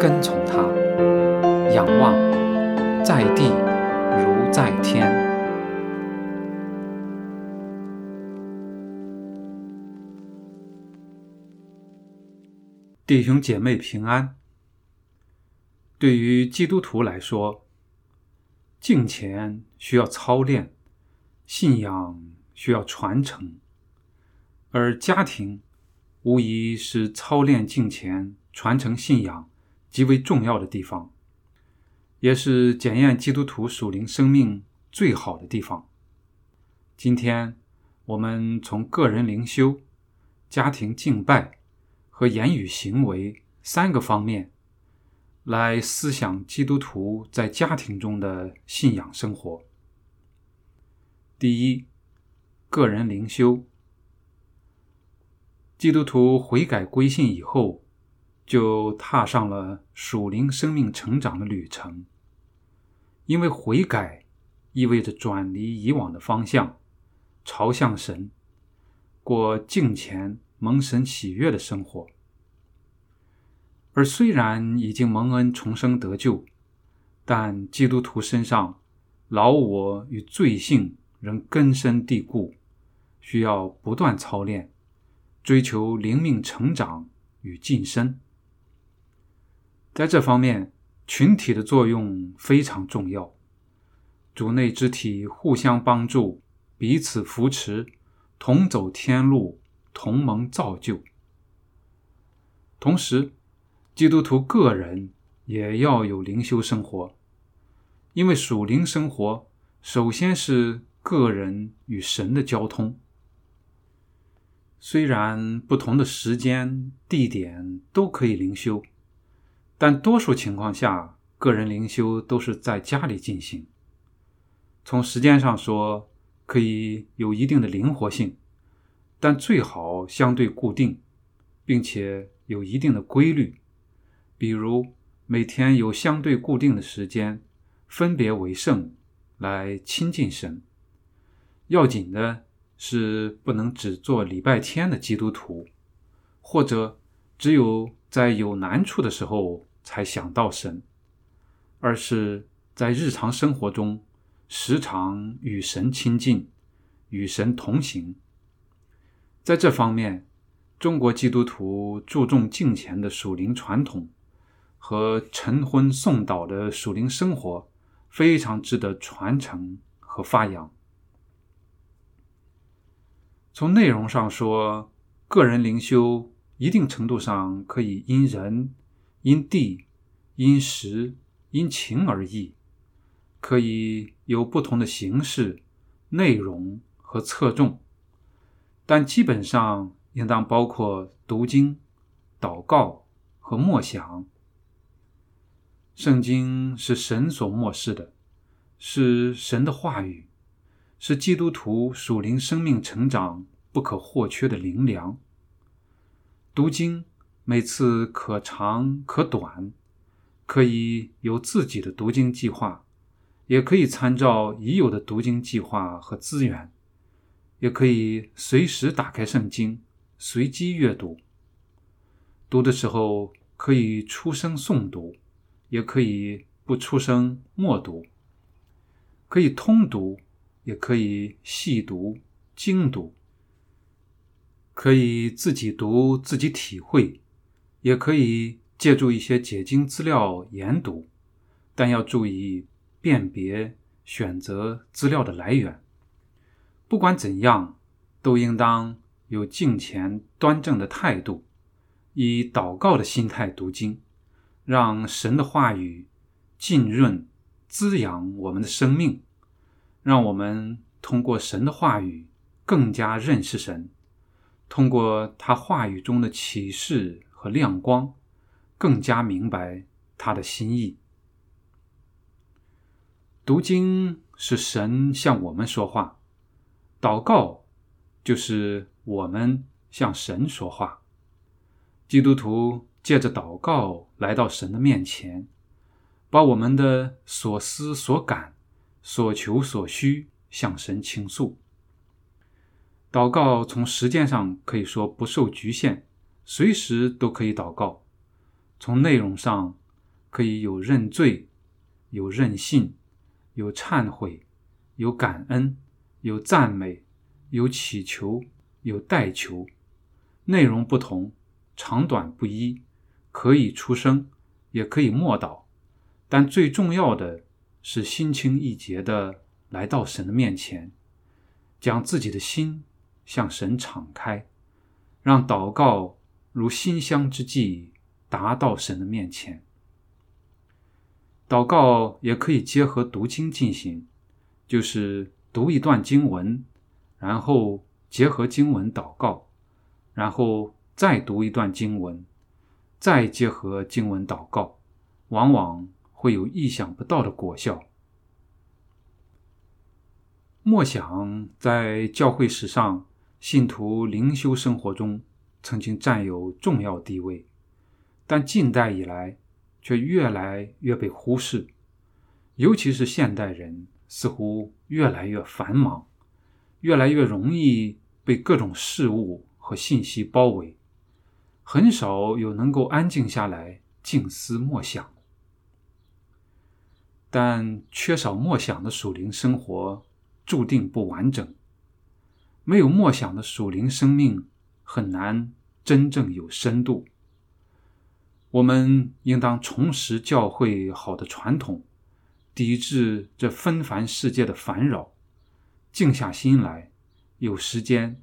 跟从他。仰望，在地如在天。弟兄姐妹平安。对于基督徒来说，敬虔需要操练，信仰需要传承，而家庭无疑是操练敬虔、传承信仰极为重要的地方。也是检验基督徒属灵生命最好的地方。今天，我们从个人灵修、家庭敬拜和言语行为三个方面来思想基督徒在家庭中的信仰生活。第一，个人灵修。基督徒悔改归信以后，就踏上了属灵生命成长的旅程。因为悔改意味着转离以往的方向，朝向神，过敬虔蒙神喜悦的生活。而虽然已经蒙恩重生得救，但基督徒身上老我与罪性仍根深蒂固，需要不断操练，追求灵命成长与晋升。在这方面。群体的作用非常重要，主内肢体互相帮助，彼此扶持，同走天路，同盟造就。同时，基督徒个人也要有灵修生活，因为属灵生活首先是个人与神的交通。虽然不同的时间、地点都可以灵修。但多数情况下，个人灵修都是在家里进行。从时间上说，可以有一定的灵活性，但最好相对固定，并且有一定的规律。比如每天有相对固定的时间，分别为圣，来亲近神。要紧的是，不能只做礼拜天的基督徒，或者只有在有难处的时候。才想到神，而是在日常生活中时常与神亲近，与神同行。在这方面，中国基督徒注重敬虔的属灵传统和晨昏诵祷的属灵生活，非常值得传承和发扬。从内容上说，个人灵修一定程度上可以因人。因地、因时、因情而异，可以有不同的形式、内容和侧重，但基本上应当包括读经、祷告和默想。圣经是神所漠视的，是神的话语，是基督徒属灵生命成长不可或缺的灵粮。读经。每次可长可短，可以有自己的读经计划，也可以参照已有的读经计划和资源，也可以随时打开圣经，随机阅读。读的时候可以出声诵读，也可以不出声默读，可以通读，也可以细读精读，可以自己读自己体会。也可以借助一些解经资料研读，但要注意辨别、选择资料的来源。不管怎样，都应当有敬虔端正的态度，以祷告的心态读经，让神的话语浸润、滋养我们的生命，让我们通过神的话语更加认识神，通过他话语中的启示。和亮光，更加明白他的心意。读经是神向我们说话，祷告就是我们向神说话。基督徒借着祷告来到神的面前，把我们的所思所感、所求所需向神倾诉。祷告从时间上可以说不受局限，随时都可以祷告；从内容上可以有认罪、有任性。有忏悔，有感恩，有赞美，有祈求，有代求，内容不同，长短不一，可以出声，也可以默祷，但最重要的是心清意洁的来到神的面前，将自己的心向神敞开，让祷告如馨香之际达到神的面前。祷告也可以结合读经进行，就是读一段经文，然后结合经文祷告，然后再读一段经文，再结合经文祷告，往往会有意想不到的果效。默想在教会史上信徒灵修生活中曾经占有重要地位，但近代以来。却越来越被忽视，尤其是现代人似乎越来越繁忙，越来越容易被各种事物和信息包围，很少有能够安静下来静思默想。但缺少默想的属灵生活注定不完整，没有默想的属灵生命很难真正有深度。我们应当重拾教会好的传统，抵制这纷繁世界的烦扰，静下心来，有时间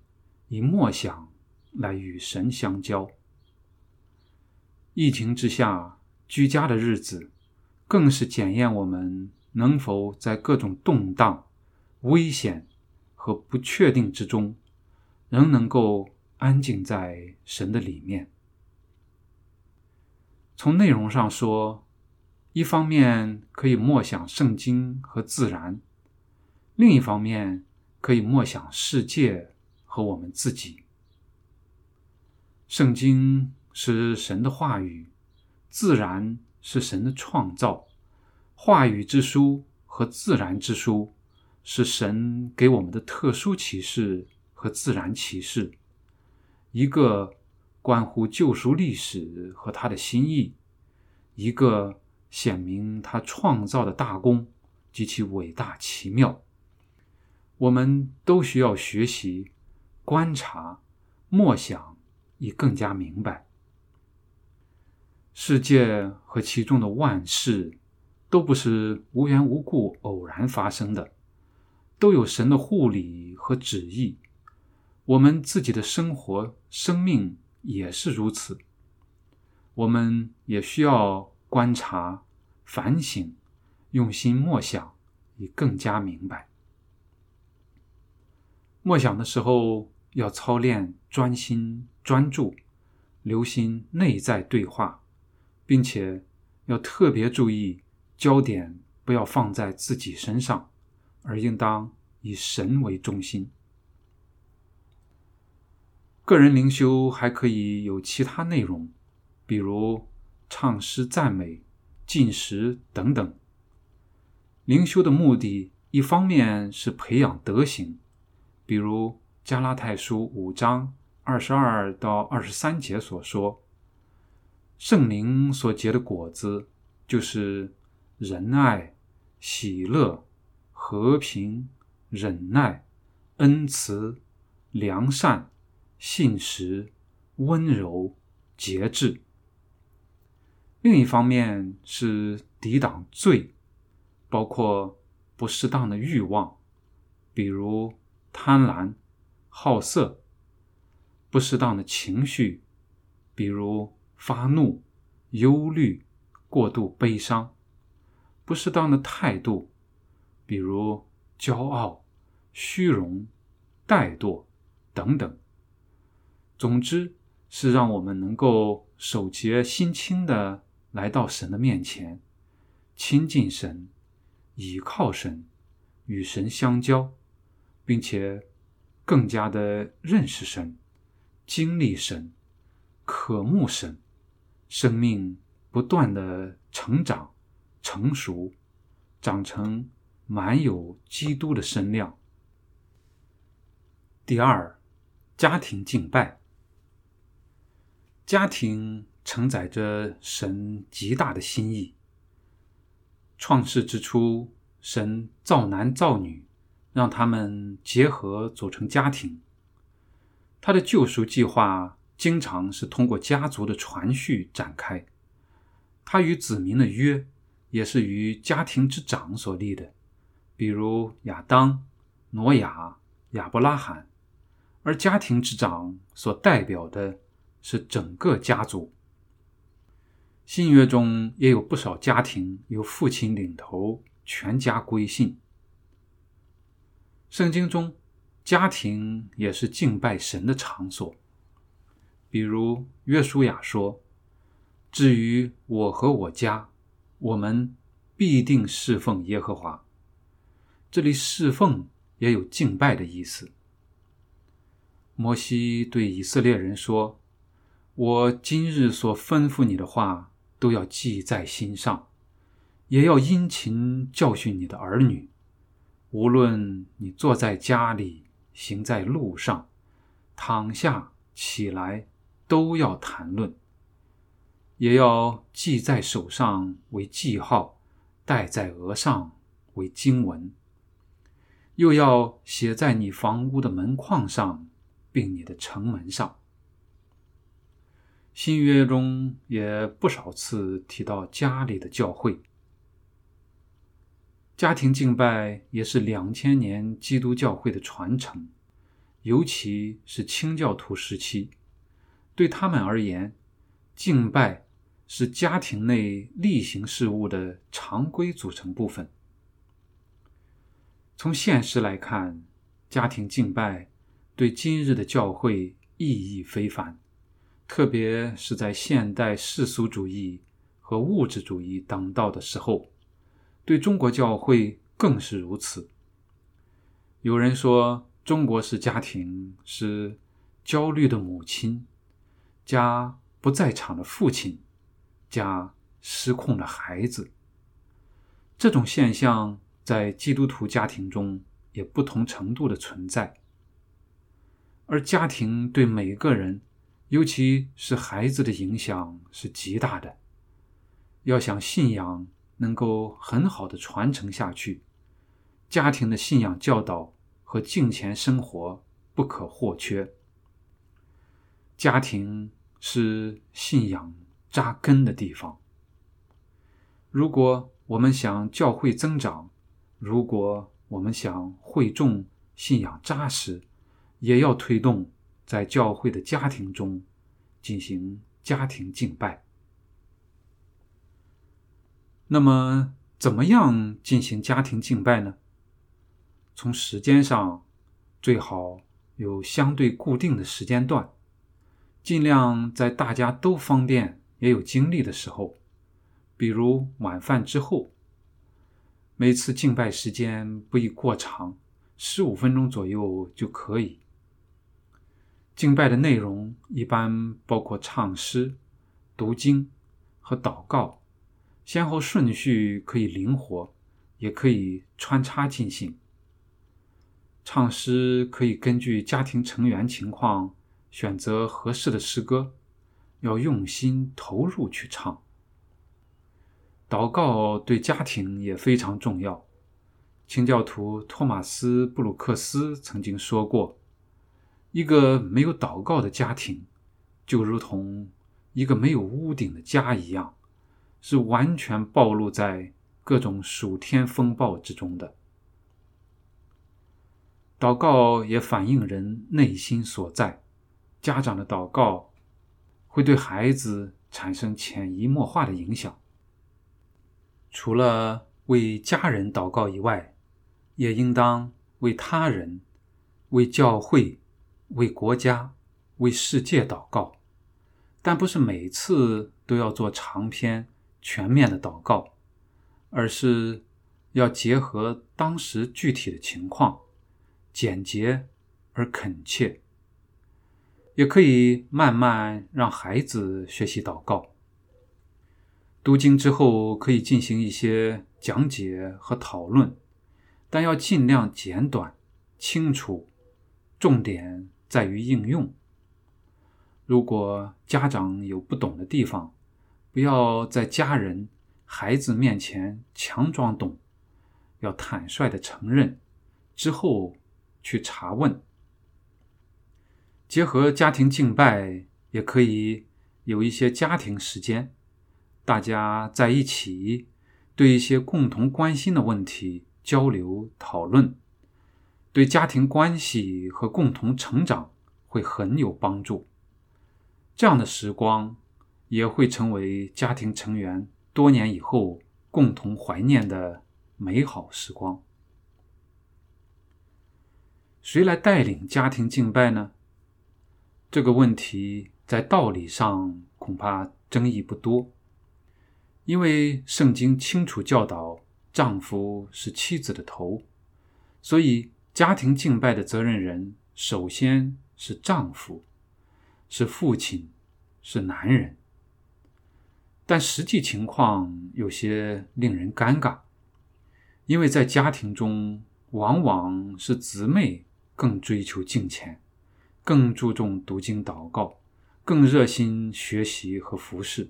以默想来与神相交。疫情之下，居家的日子，更是检验我们能否在各种动荡、危险和不确定之中，仍能够安静在神的里面。从内容上说，一方面可以默想圣经和自然，另一方面可以默想世界和我们自己。圣经是神的话语，自然是神的创造。话语之书和自然之书是神给我们的特殊启示和自然启示，一个。关乎救赎历史和他的心意，一个显明他创造的大功及其伟大奇妙。我们都需要学习、观察、默想，以更加明白世界和其中的万事都不是无缘无故、偶然发生的，都有神的护理和旨意。我们自己的生活、生命。也是如此，我们也需要观察、反省、用心默想，以更加明白。默想的时候要操练专心专注，留心内在对话，并且要特别注意焦点不要放在自己身上，而应当以神为中心。个人灵修还可以有其他内容，比如唱诗赞美、进食等等。灵修的目的，一方面是培养德行，比如加拉太书五章二十二到二十三节所说，圣灵所结的果子就是仁爱、喜乐、和平、忍耐、恩慈、良善。信实、温柔、节制。另一方面是抵挡罪，包括不适当的欲望，比如贪婪、好色；不适当的情绪，比如发怒、忧虑、过度悲伤；不适当的态度，比如骄傲、虚荣、怠惰等等。总之是让我们能够守节心清的来到神的面前，亲近神，倚靠神，与神相交，并且更加的认识神，经历神，渴慕神，生命不断的成长、成熟，长成满有基督的身量。第二，家庭敬拜。家庭承载着神极大的心意。创世之初，神造男造女，让他们结合组成家庭。他的救赎计划经常是通过家族的传续展开。他与子民的约也是与家庭之长所立的，比如亚当、挪亚、亚伯拉罕。而家庭之长所代表的是整个家族。信约中也有不少家庭由父亲领头，全家归信。圣经中，家庭也是敬拜神的场所。比如约书亚说：“至于我和我家，我们必定侍奉耶和华。”这里侍奉也有敬拜的意思。摩西对以色列人说：“我今日所吩咐你的话，都要记在心上，也要殷勤教训你的儿女。无论你坐在家里，行在路上，躺下起来，都要谈论；也要记在手上为记号，戴在额上为经文，又要写在你房屋的门框上。”并你的城门上，新约中也不少次提到家里的教会。家庭敬拜也是两千年基督教会的传承，尤其是清教徒时期，对他们而言，敬拜是家庭内例行事务的常规组成部分。从现实来看，家庭敬拜。对今日的教会意义非凡，特别是在现代世俗主义和物质主义当道的时候，对中国教会更是如此。有人说，中国式家庭是焦虑的母亲，家不在场的父亲，家失控的孩子。这种现象在基督徒家庭中也不同程度的存在。而家庭对每个人，尤其是孩子的影响是极大的。要想信仰能够很好的传承下去，家庭的信仰教导和敬虔生活不可或缺。家庭是信仰扎根的地方。如果我们想教会增长，如果我们想会众信仰扎实，也要推动在教会的家庭中进行家庭敬拜。那么，怎么样进行家庭敬拜呢？从时间上，最好有相对固定的时间段，尽量在大家都方便也有精力的时候，比如晚饭之后。每次敬拜时间不宜过长，十五分钟左右就可以。敬拜的内容一般包括唱诗、读经和祷告，先后顺序可以灵活，也可以穿插进行。唱诗可以根据家庭成员情况选择合适的诗歌，要用心投入去唱。祷告对家庭也非常重要。清教徒托马斯·布鲁克斯曾经说过。一个没有祷告的家庭，就如同一个没有屋顶的家一样，是完全暴露在各种暑天风暴之中的。祷告也反映人内心所在，家长的祷告会对孩子产生潜移默化的影响。除了为家人祷告以外，也应当为他人、为教会。为国家、为世界祷告，但不是每次都要做长篇全面的祷告，而是要结合当时具体的情况，简洁而恳切。也可以慢慢让孩子学习祷告。读经之后，可以进行一些讲解和讨论，但要尽量简短、清楚，重点在于应用。如果家长有不懂的地方，不要在家人、孩子面前强装懂，要坦率的承认，之后去查问。结合家庭敬拜，也可以有一些家庭时间，大家在一起，对一些共同关心的问题交流讨论，对家庭关系和共同成长会很有帮助。这样的时光也会成为家庭成员多年以后共同怀念的美好时光。谁来带领家庭敬拜呢？这个问题在道理上恐怕争议不多，因为圣经清楚教导丈夫是妻子的头，所以家庭敬拜的责任人首先是丈夫，是父亲，是男人。但实际情况有些令人尴尬，因为在家庭中，往往是姊妹更追求敬虔。更注重读经祷告，更热心学习和服侍。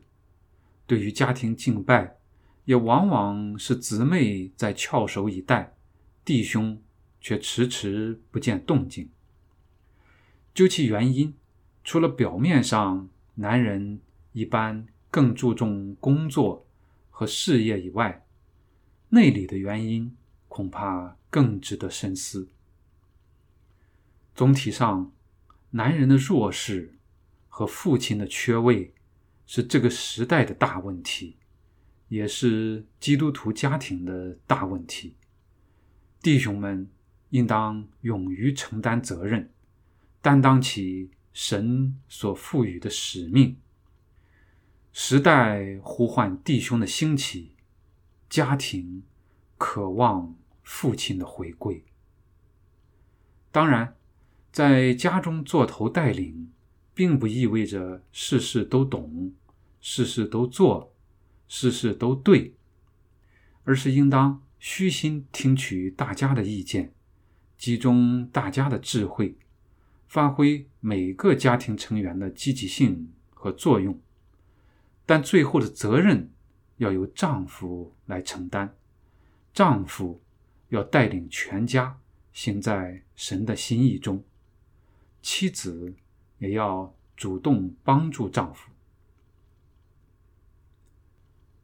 对于家庭敬拜，也往往是姊妹在翘首以待，弟兄却迟迟不见动静。究其原因，除了表面上男人一般更注重工作和事业以外，内里的原因恐怕更值得深思。总体上。男人的弱势和父亲的缺位是这个时代的大问题，也是基督徒家庭的大问题。弟兄们应当勇于承担责任，担当起神所赋予的使命。时代呼唤弟兄的兴起，家庭渴望父亲的回归。当然。在家中做头带领，并不意味着事事都懂、事事都做、事事都对，而是应当虚心听取大家的意见，集中大家的智慧，发挥每个家庭成员的积极性和作用。但最后的责任要由丈夫来承担，丈夫要带领全家行在神的心意中。妻子也要主动帮助丈夫。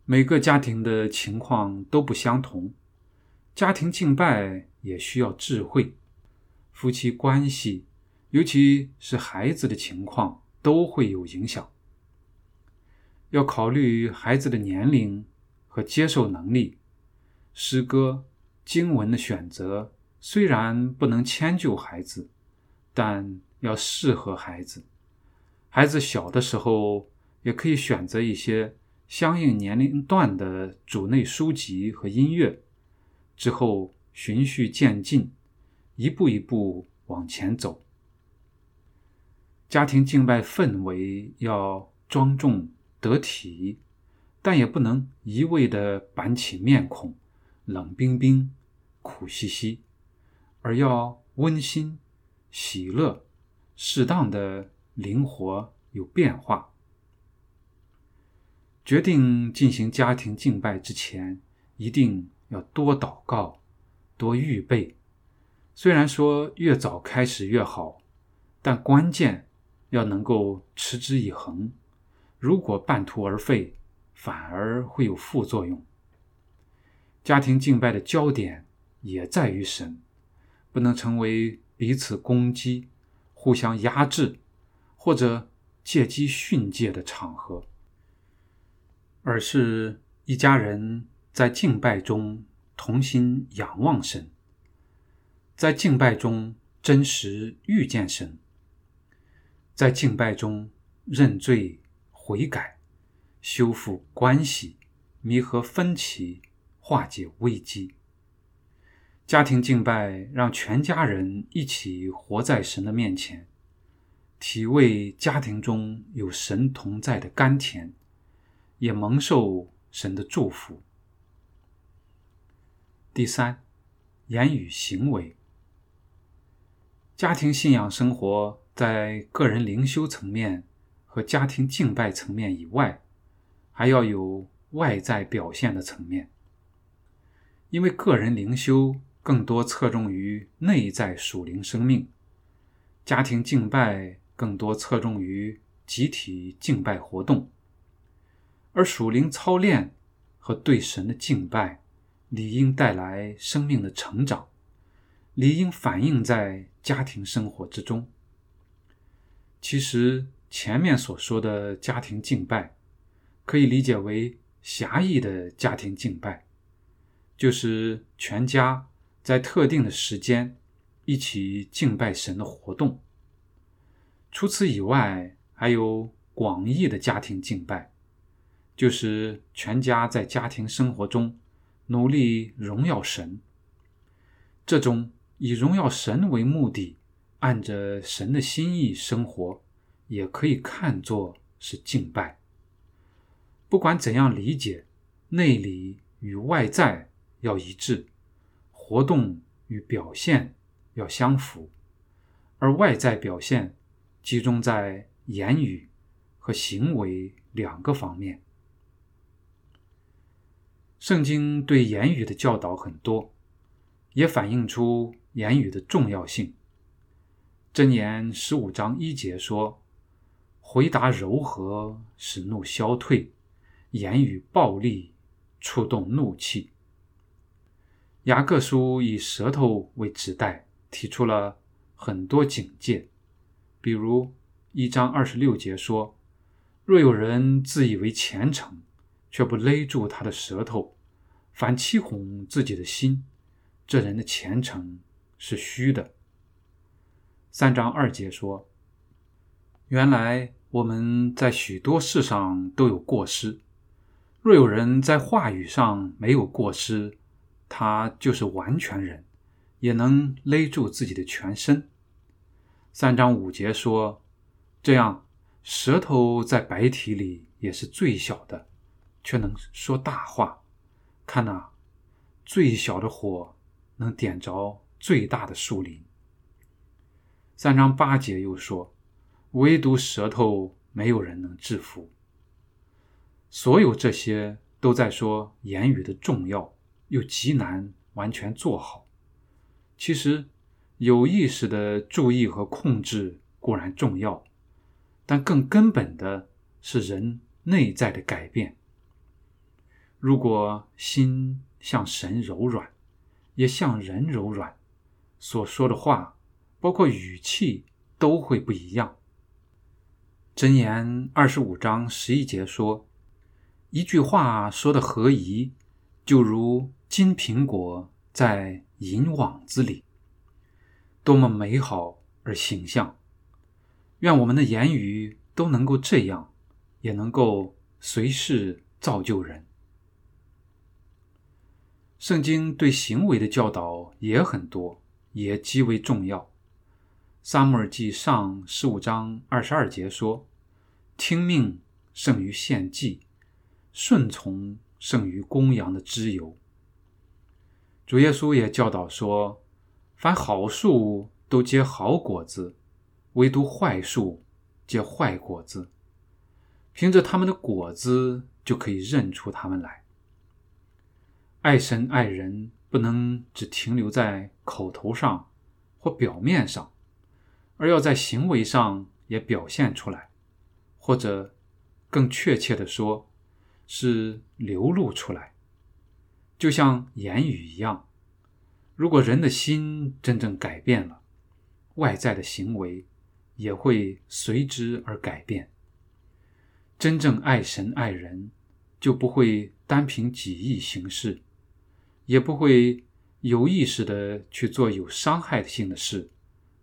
每个家庭的情况都不相同，家庭敬拜也需要智慧。夫妻关系，尤其是孩子的情况，都会有影响。要考虑孩子的年龄和接受能力。诗歌、经文的选择虽然不能迁就孩子，但。要适合孩子，孩子小的时候也可以选择一些相应年龄段的主内书籍和音乐，之后循序渐进，一步一步往前走。家庭敬拜氛围要庄重得体，但也不能一味的板起面孔，冷冰冰、苦兮兮，而要温馨、喜乐。适当的灵活有变化。决定进行家庭敬拜之前，一定要多祷告，多预备。虽然说越早开始越好，但关键要能够持之以恒。如果半途而废，反而会有副作用。家庭敬拜的焦点也在于神，不能成为彼此攻击。互相压制，或者借机训诫的场合，而是一家人在敬拜中同心仰望神，在敬拜中真实遇见神，在敬拜中认罪悔改，修复关系，弥合分歧，化解危机。家庭敬拜让全家人一起活在神的面前，体味家庭中有神同在的甘甜，也蒙受神的祝福。第三，言语行为。家庭信仰生活在个人灵修层面和家庭敬拜层面以外，还要有外在表现的层面。因为个人灵修更多侧重于内在属灵生命，家庭敬拜更多侧重于集体敬拜活动，而属灵操练和对神的敬拜。理应带来生命的成长，理应反映在家庭生活之中。其实前面所说的家庭敬拜，可以理解为狭义的家庭敬拜，就是全家在特定的时间一起敬拜神的活动。除此以外，还有广义的家庭敬拜，就是全家在家庭生活中。努力荣耀神，这种以荣耀神为目的，按着神的心意生活，也可以看作是敬拜。不管怎样理解，内里与外在要一致，活动与表现要相符，而外在表现集中在言语和行为两个方面。圣经对言语的教导很多，也反映出言语的重要性。箴言十五章一节说：“回答柔和，使怒消退；言语暴力，触动怒气。”雅各书以舌头为指代，提出了很多警戒，比如一章二十六节说：“若有人自以为虔诚，却不勒住他的舌头，反欺哄自己的心，这人的前程是虚的。三章二节说：“原来我们在许多事上都有过失。若有人在话语上没有过失，他就是完全人，也能勒住自己的全身。”三章五节说：“这样，舌头在白体里也是最小的。”却能说大话，看呐，最小的火能点着最大的树林。三章八节又说，唯独舌头没有人能制服。所有这些都在说言语的重要，又极难完全做好。其实，有意识的注意和控制固然重要，但更根本的是人内在的改变。如果心向神柔软，也向人柔软，所说的话，包括语气，都会不一样。箴言二十五章十一节说：“一句话说的合宜，就如金苹果在银网子里，多么美好而形象！愿我们的言语都能够这样，也能够随时造就人。”圣经对行为的教导也很多，也极为重要。撒母耳记上十五章二十二节说：“听命胜于献祭，顺从胜于公羊的脂油。”主耶稣也教导说：“凡好树都结好果子，唯独坏树结坏果子。凭着他们的果子就可以认出他们来。”爱神爱人不能只停留在口头上或表面上，而要在行为上也表现出来，或者更确切的说，是流露出来，就像言语一样。如果人的心真正改变了，外在的行为也会随之而改变。真正爱神爱人，就不会单凭己意行事。也不会有意识的去做有伤害性的事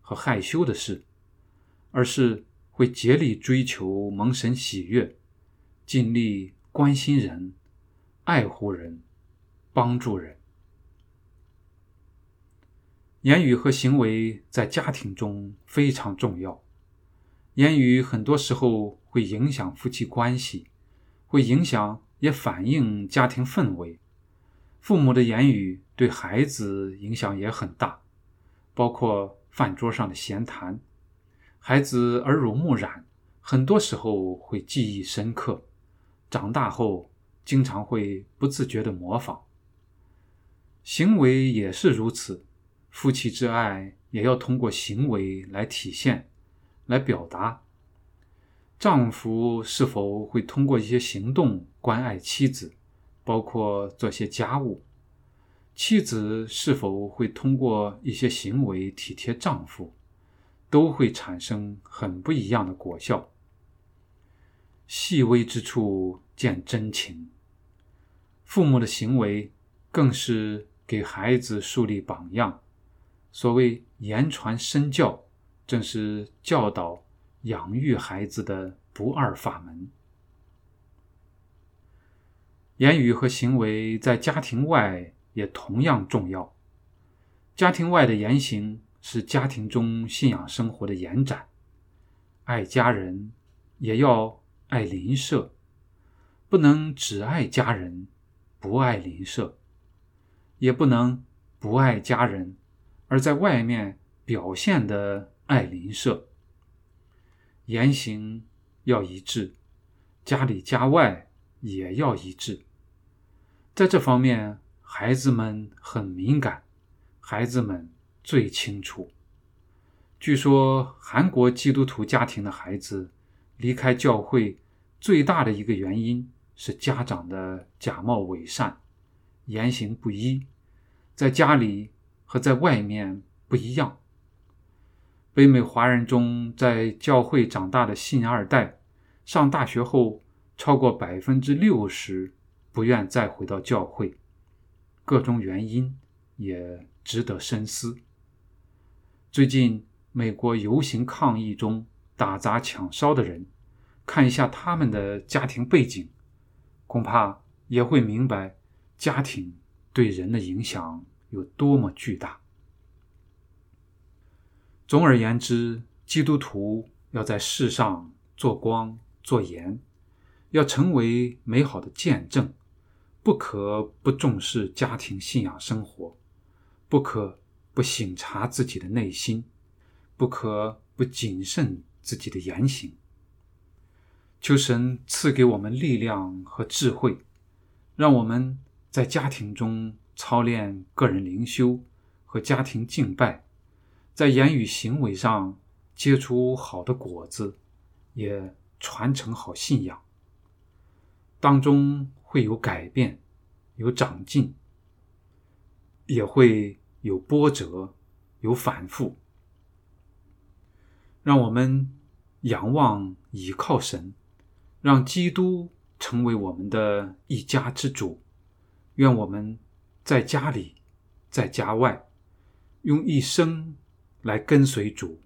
和害羞的事，而是会竭力追求蒙神喜悦，尽力关心人、爱护人、帮助人。言语和行为在家庭中非常重要。言语很多时候会影响夫妻关系，会影响也反映家庭氛围。父母的言语对孩子影响也很大，包括饭桌上的闲谈。孩子耳濡目染，很多时候会记忆深刻，长大后经常会不自觉地模仿。行为也是如此。夫妻之爱也要通过行为来体现、来表达。丈夫是否会通过一些行动关爱妻子，包括做些家务；妻子是否会通过一些行为体贴丈夫，都会产生很不一样的果效。细微之处见真情。父母的行为更是给孩子树立榜样。所谓言传身教，正是教导、养育孩子的不二法门。言语和行为在家庭外也同样重要。家庭外的言行是家庭中信仰生活的延展。爱家人，也要爱邻舍，不能只爱家人，不爱邻舍；也不能不爱家人。而在外面表现的爱邻舍，言行要一致，家里家外也要一致。在这方面，孩子们很敏感，孩子们最清楚。据说，韩国基督徒家庭的孩子离开教会最大的一个原因是家长的假冒伪善，言行不一，在家里。和在外面不一样。北美华人中，在教会长大的信二代，上大学后，超过百分之六十不愿再回到教会，各种原因也值得深思。最近美国游行抗议中打砸抢烧的人，看一下他们的家庭背景，恐怕也会明白家庭对人的影响。有多么巨大！总而言之，基督徒要在世上做光做盐，要成为美好的见证，不可不重视家庭信仰生活，不可不省察自己的内心，不可不谨慎自己的言行。求神赐给我们力量和智慧，让我们在家庭中。操练个人灵修和家庭敬拜，在言语行为上结出好的果子，也传承好信仰。当中会有改变，有长进，也会有波折，有反复。让我们仰望倚靠神，让基督成为我们的一家之主。愿我们。在家里，在家外，用一生来跟随主，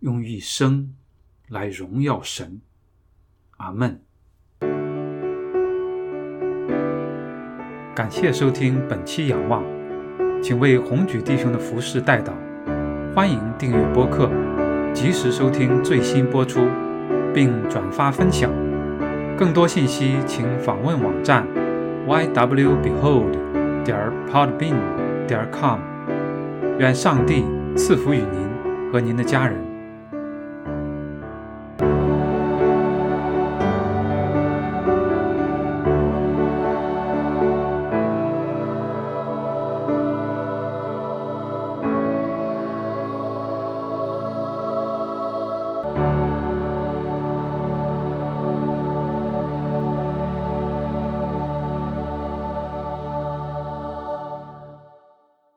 用一生来荣耀神。阿门。感谢收听本期仰望，请为红举弟兄的服饰代祷。欢迎订阅播客，及时收听最新播出，并转发分享。更多信息请访问网站 ywbehold。点 podbean 点 com，愿上帝赐福与您和您的家人。